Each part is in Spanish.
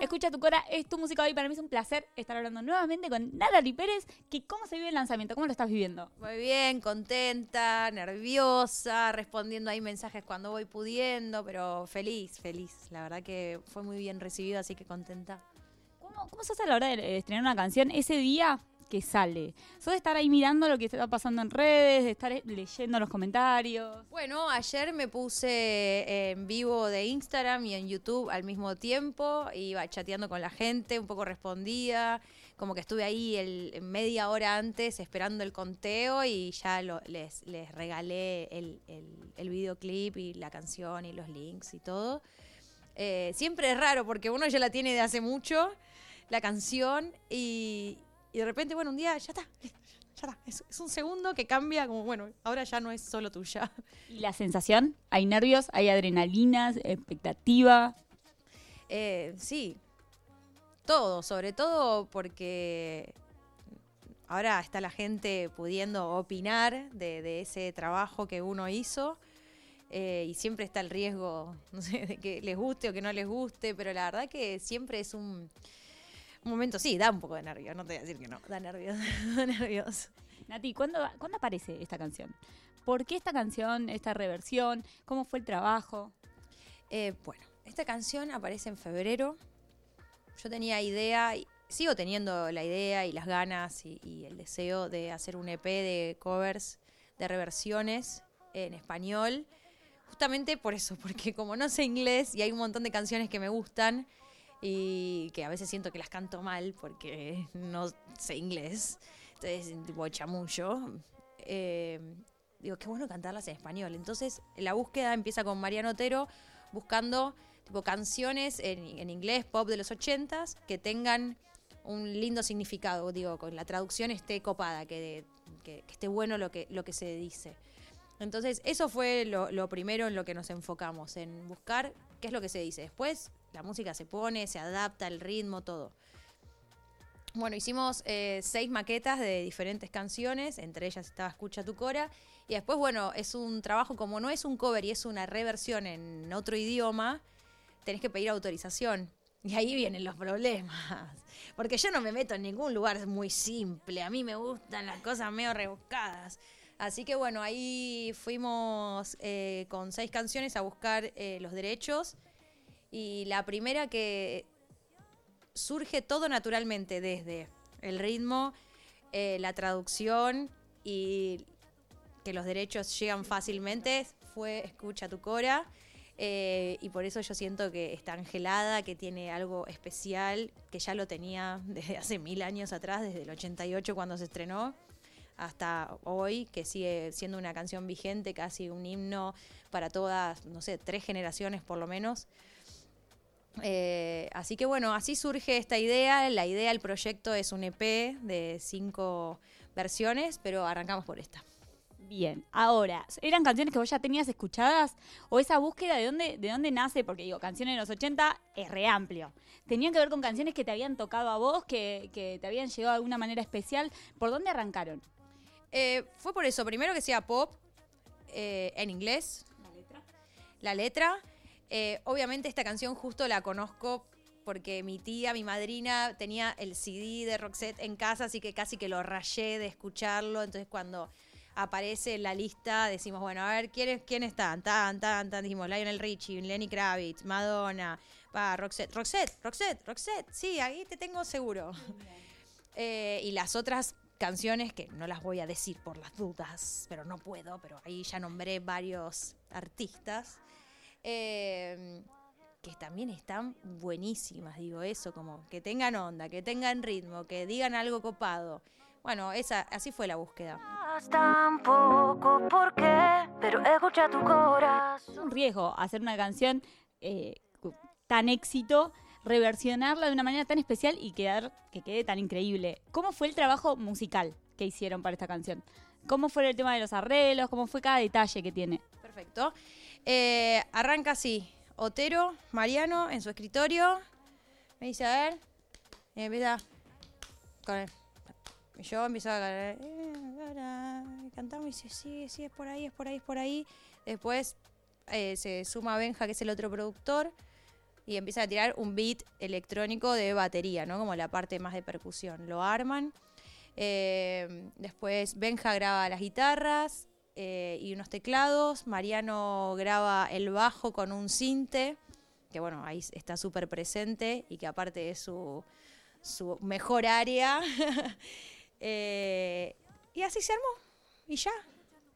Escucha tu cora, es tu música hoy. Para mí es un placer estar hablando nuevamente con Natalie Pérez. Que ¿Cómo se vive el lanzamiento? ¿Cómo lo estás viviendo? Muy bien, contenta, nerviosa, respondiendo ahí mensajes cuando voy pudiendo, pero feliz, feliz. La verdad que fue muy bien recibido, así que contenta. ¿Cómo, cómo se hace a la hora de estrenar una canción ese día que sale? ¿Sos de estar ahí mirando lo que está pasando en redes, de estar eh, leyendo los comentarios? Bueno, ayer me puse en vivo de Instagram y en YouTube al mismo tiempo, iba chateando con la gente, un poco respondía, como que estuve ahí el, media hora antes esperando el conteo y ya les, regalé el videoclip y la canción y los links y todo. Eh, siempre es raro porque uno ya la tiene de hace mucho, la canción, y, y de repente, bueno, un día ya está, ya está. Es, es un segundo que cambia, como bueno, ahora ya no es solo tuya. ¿Y la sensación? ¿Hay nervios? ¿Hay adrenalinas? ¿Expectativa? Eh, sí, todo, sobre todo porque ahora está la gente pudiendo opinar de, de ese trabajo que uno hizo. eh, y siempre está el riesgo, no sé, de que les guste o que no les guste, pero la verdad que siempre es un, un momento, sí, da un poco de nervios, no te voy a decir que no, da nervios, da nervios. Nati, ¿cuándo, ¿cuándo aparece esta canción? ¿Por qué esta canción, esta reversión? ¿Cómo fue el trabajo? Eh, bueno, esta canción aparece en febrero. Yo tenía idea, y sigo teniendo la idea y las ganas y, y el deseo de hacer un EP de covers, de reversiones en español. Justamente por eso, porque como no sé inglés y hay un montón de canciones que me gustan y que a veces siento que las canto mal porque no sé inglés, entonces tipo chamullo. eh, digo, qué bueno cantarlas en español. Entonces la búsqueda empieza con Mariano Otero buscando tipo canciones en, en inglés, pop de los ochentas, que tengan un lindo significado, digo, con la traducción esté copada, que, que- que esté bueno lo que, lo que se dice. Entonces, eso fue lo, lo primero en lo que nos enfocamos, en buscar qué es lo que se dice. Después, la música se pone, se adapta, el ritmo, todo. Bueno, hicimos eh, seis maquetas de diferentes canciones, entre ellas estaba Escucha tu Cora. Y después, bueno, es un trabajo, como no es un cover y es una reversión en otro idioma, tenés que pedir autorización. Y ahí vienen los problemas. Porque yo no me meto en ningún lugar muy simple. A mí me gustan las cosas medio rebuscadas. Así que bueno, ahí fuimos eh, con seis canciones a buscar eh, los derechos. Y la primera que surge todo naturalmente desde el ritmo, eh, la traducción y que los derechos llegan fácilmente fue Escucha tu Cora. eh, y por eso yo siento que está angelada, que tiene algo especial, que ya lo tenía desde hace mil años atrás, desde el 88 cuando se estrenó, hasta hoy, que sigue siendo una canción vigente, casi un himno para todas, no sé, tres generaciones por lo menos. Eh, así que bueno, así surge esta idea. La idea del proyecto es un EP de cinco versiones, pero arrancamos por esta. Bien, ahora, ¿eran canciones que vos ya tenías escuchadas? ¿O esa búsqueda de dónde, de dónde nace? Porque digo, canciones de los 80 es re amplio. ¿Tenían que ver con canciones que te habían tocado a vos, que, que te habían llegado de alguna manera especial? ¿Por dónde arrancaron? Eh, fue por eso, primero que sea pop, eh, en inglés, ¿La letra? la letra. Eh, obviamente esta canción justo la conozco porque mi tía, mi madrina, tenía el CD de Roxette en casa, así que casi que lo rayé de escucharlo. Entonces cuando aparece en la lista, decimos, bueno, a ver, ¿quiénes, quién están? Tan, tan, tan, dijimos, Lionel Richie, Lenny Kravitz, Madonna, va, Roxette, Roxette, Roxette, Roxette, sí, ahí te tengo seguro. Eh, y las otras canciones que no las voy a decir por las dudas, pero no puedo, pero ahí ya nombré varios artistas. Eh, que también están buenísimas, digo eso, como que tengan onda, que tengan ritmo, que digan algo copado. Bueno, esa, así fue la búsqueda. Tampoco por qué, pero escucha tu corazón. Es un riesgo hacer una canción eh, tan éxito, reversionarla de una manera tan especial y quedar que quede tan increíble. ¿Cómo fue el trabajo musical que hicieron para esta canción? ¿Cómo fue el tema de los arreglos? ¿Cómo fue cada detalle que tiene? Perfecto. Eh, arranca así. Otero, Mariano, en su escritorio. Me dice, a ver. Y empieza. Con y yo empiezo a cantar. Cantamos y dice, sí, sí, es por ahí, es por ahí, es por ahí. Después eh, se suma Benja, que es el otro productor, y empieza a tirar un beat electrónico de batería, ¿no? Como la parte más de percusión. Lo arman. Eh, después Benja graba las guitarras eh, y unos teclados. Mariano graba el bajo con un cinte, que bueno, ahí está súper presente y que aparte es su, su mejor área. Eh, y así se armó. Y ya.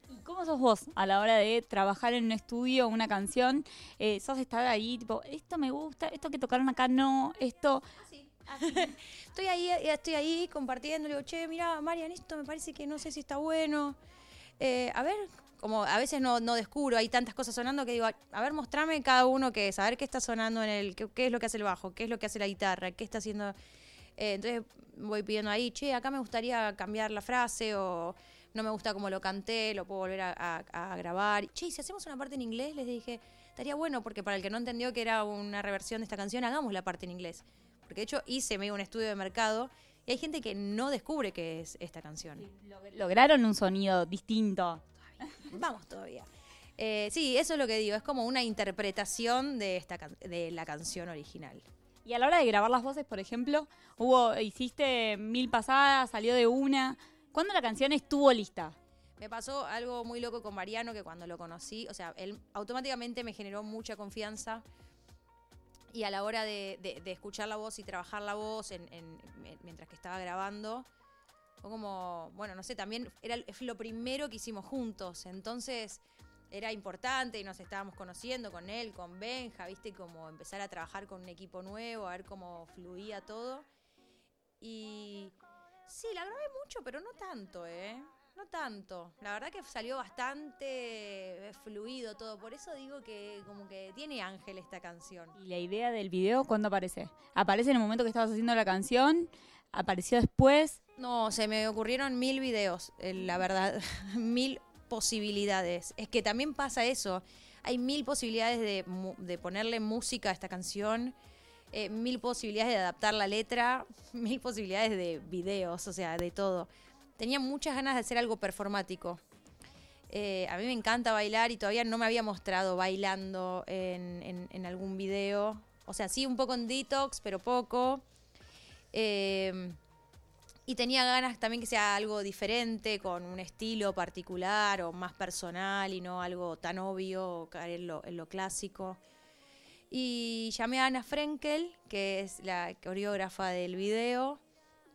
¿Y cómo sos vos a la hora de trabajar en un estudio una canción? Eh, ¿Sos estar ahí, tipo, esto me gusta, esto que tocaron acá no, esto... Estoy ahí, estoy ahí compartiendo, le digo, che, mira, Marian, esto me parece que no sé si está bueno. Eh, a ver, como a veces no, no descubro, hay tantas cosas sonando que digo, a ver, mostrame cada uno qué es, a ver qué está sonando en el, qué, es lo que hace el bajo, qué es lo que hace la guitarra, qué está haciendo. Eh, entonces voy pidiendo ahí, che, acá me gustaría cambiar la frase o no me gusta como lo canté, lo puedo volver a, a- grabar. Che, ¿y si hacemos una parte en inglés, les dije, estaría bueno porque para el que no entendió que era una reversión de esta canción, hagamos la parte en inglés. Porque de hecho hice medio un estudio de mercado y hay gente que no descubre qué es esta canción. Log- Lograron un sonido distinto. Vamos todavía. Eh, sí, eso es lo que digo, es como una interpretación de, esta de la canción original. Y a la hora de grabar las voces, por ejemplo, hubo, hiciste mil pasadas, salió de una. ¿Cuándo la canción estuvo lista? Me pasó algo muy loco con Mariano que cuando lo conocí, o sea, él automáticamente me generó mucha confianza y a la hora de, escuchar la voz y trabajar la voz en- en- en- mientras que estaba grabando, fue como, bueno, no sé, también era es lo primero que hicimos juntos, entonces era importante y nos estábamos conociendo con él, con Benja, viste, como empezar a trabajar con un equipo nuevo, a ver cómo fluía todo. Y sí, la grabé mucho, pero no tanto, ¿eh? No tanto. La verdad que salió bastante eh, fluido todo. Por eso digo que como que tiene ángel esta canción. ¿Y la idea del video cuándo aparece? ¿Aparece en el momento que estabas haciendo la canción? ¿Apareció después? No, se me ocurrieron mil videos, eh, la verdad, mil posibilidades. Es que también pasa eso. Hay mil posibilidades de, de ponerle música a esta canción, eh, mil posibilidades de adaptar la letra, mil posibilidades de videos, o sea, de todo. Tenía muchas ganas de hacer algo performático. Eh, a mí me encanta bailar y todavía no me había mostrado bailando en, algún video. O sea, sí, un poco en detox, pero poco. Eh, y tenía ganas también que sea algo diferente, con un estilo particular o más personal y no algo tan obvio o caer en lo, en lo clásico. Y llamé a Ana Frenkel, que es la coreógrafa del video,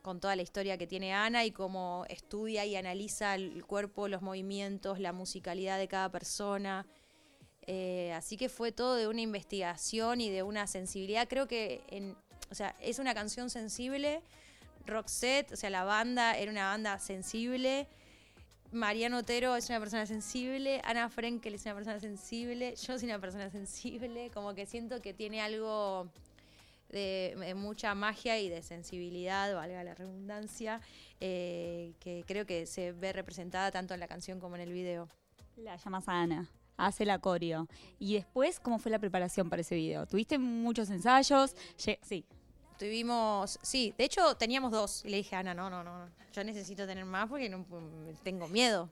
con toda la historia que tiene Ana y cómo estudia y analiza el cuerpo, los movimientos, la musicalidad de cada persona. Eh, así que fue todo de una investigación y de una sensibilidad. Creo que en, o sea, es una canción sensible. Roxette, o sea, la banda era una banda sensible. Mariano Otero es una persona sensible. Ana Frenkel es una persona sensible. Yo soy una persona sensible. Como que siento que tiene algo de, de mucha magia y de sensibilidad, valga la redundancia, eh, que creo que se ve representada tanto en la canción como en el video. La llamas a Ana, hace la coreo. Y después, ¿cómo fue la preparación para ese video? ¿Tuviste muchos ensayos? Sí. Tuvimos, sí, de hecho teníamos dos. Y le dije a Ana, no, no, no, no, yo necesito tener más porque no, tengo miedo.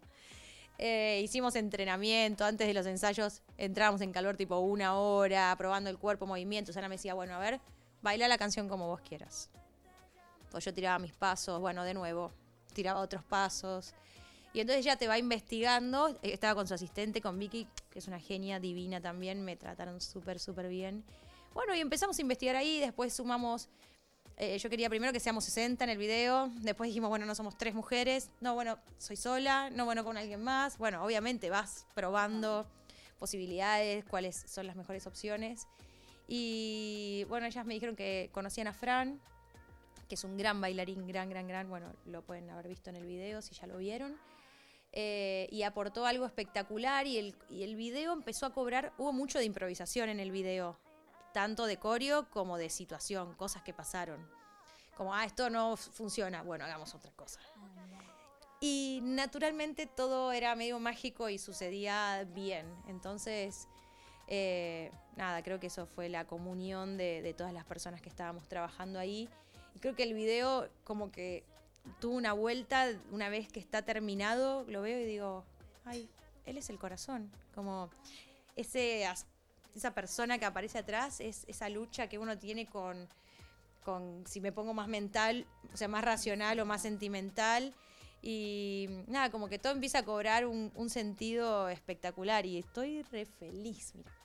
Eh, hicimos entrenamiento, antes de los ensayos entrábamos en calor tipo una hora, probando el cuerpo, movimientos. Ana me decía, bueno, a ver, baila la canción como vos quieras. Entonces yo tiraba mis pasos, bueno, de nuevo, tiraba otros pasos. Y entonces ya te va investigando. Eh, Estaba con su asistente, con Vicky, que es una genia divina también. Me trataron súper, súper bien. Bueno, y empezamos a investigar ahí. Después sumamos. eh, yo quería primero que seamos 60 en el video. Después dijimos, bueno, no somos tres mujeres. No, bueno, soy sola. No, bueno, con alguien más. Bueno, obviamente vas probando posibilidades, cuáles son las mejores opciones. Y bueno, ellas me dijeron que conocían a Fran, que es un gran bailarín, gran, gran, gran. Bueno, lo pueden haber visto en el video si ya lo vieron. Eh, y aportó algo espectacular y el, y el video empezó a cobrar, hubo mucho de improvisación en el video, tanto de coreo como de situación, cosas que pasaron. Como, ah, esto no funciona, bueno, hagamos otra cosa. Y naturalmente todo era medio mágico y sucedía bien. Entonces, eh, nada, creo que eso fue la comunión de, todas las personas que estábamos trabajando ahí. Y creo que el video como que tuvo una vuelta una vez que está terminado, lo veo y digo, ay, él es el corazón. Como ese, esa persona que aparece atrás, es esa lucha que uno tiene con, con si me pongo más mental, o sea, más racional o más sentimental. Y nada, como que todo empieza a cobrar un, un sentido espectacular y estoy re feliz, mira.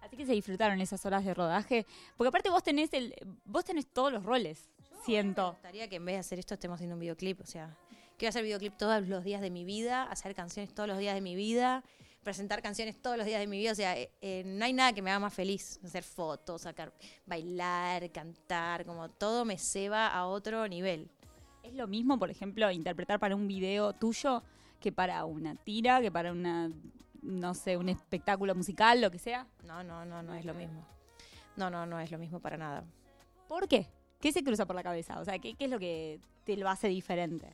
Así que se disfrutaron esas horas de rodaje. Porque aparte vos tenés el, vos tenés todos los roles, Me siento. gustaría que en vez de hacer esto estemos haciendo un videoclip. O sea, quiero hacer videoclip todos los días de mi vida, hacer canciones todos los días de mi vida, presentar canciones todos los días de mi vida. O sea, eh, eh, no hay nada que me haga más feliz. Hacer fotos, sacar, bailar, cantar, como todo me ceba a otro nivel. Es lo mismo, por ejemplo, interpretar para un video tuyo que para una tira, que para una, no sé, un espectáculo musical, lo que sea. No, no, no, no es lo mismo. No, no, no es lo mismo para nada. ¿Por qué? ¿Qué se cruza por la cabeza? O sea, ¿qué, qué es lo que te lo hace diferente?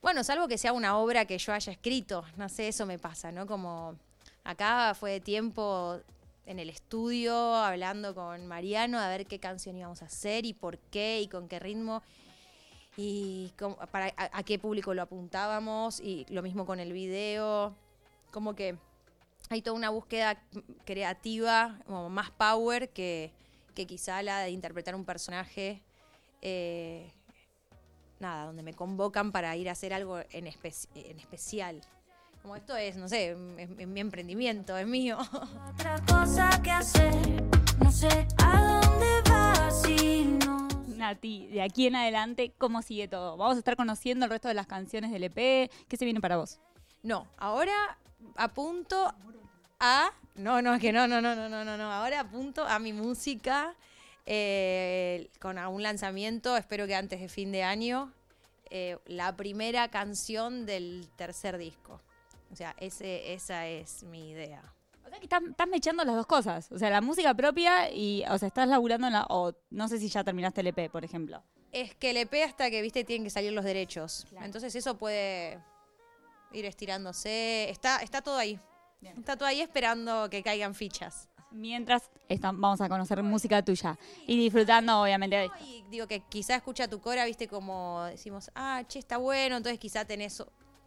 Bueno, salvo que sea una obra que yo haya escrito, no sé, eso me pasa, ¿no? Como acá fue tiempo en el estudio hablando con Mariano a ver qué canción íbamos a hacer y por qué y con qué ritmo y cómo- para, a, a qué público lo apuntábamos y lo mismo con el video, como que hay toda una búsqueda creativa, como más power que, que quizá la de interpretar un personaje. eh, nada, donde me convocan para ir a hacer algo en, espe- en especial. Como esto es, no sé, es, es mi emprendimiento, es mío. Otra cosa que hacer, no sé a dónde vas si no. Nati, de aquí en adelante, ¿cómo sigue todo? Vamos a estar conociendo el resto de las canciones del EP. ¿Qué se viene para vos? No, ahora apunto a. No, no, es que no, no, no, no, no, no, no. Ahora apunto a mi música eh, con a un lanzamiento, espero que antes de fin de año, eh, la primera canción del tercer disco. O sea, ese, esa es mi idea. O sea que estás, estás mechando las dos cosas. O sea, la música propia y, o sea, estás laburando en la... O no sé si ya terminaste el EP, por ejemplo. Es que el EP hasta que, viste, tienen que salir los derechos. Claro. Entonces eso puede ir estirándose. Está, está todo ahí. Bien. Está todo ahí esperando que caigan fichas. Mientras vamos a conocer música tuya y disfrutando, obviamente, de esto. Y digo que quizá escucha tu cora, viste, como decimos, ah, che, está bueno, entonces quizá tenés,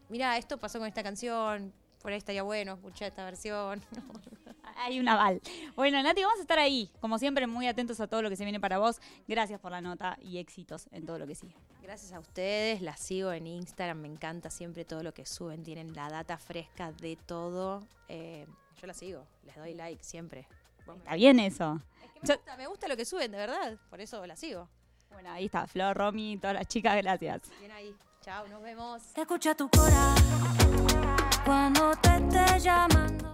mira, esto pasó con esta canción, por ahí estaría bueno escuchar esta versión. Hay un aval. Bueno, Nati, vamos a estar ahí, como siempre, muy atentos a todo lo que se viene para vos. Gracias por la nota y éxitos en todo lo que sigue. Gracias a ustedes, las sigo en Instagram, me encanta siempre todo lo que suben, tienen la data fresca de todo. Eh, yo la sigo, les doy like siempre. Está bien eso. Es que me Yo- gusta, me gusta lo que suben, de verdad, por eso la sigo. Bueno, ahí está, Flor, Romy, todas las chicas, gracias. Bien ahí, chao, nos vemos. Escucha tu cora cuando te esté llamando.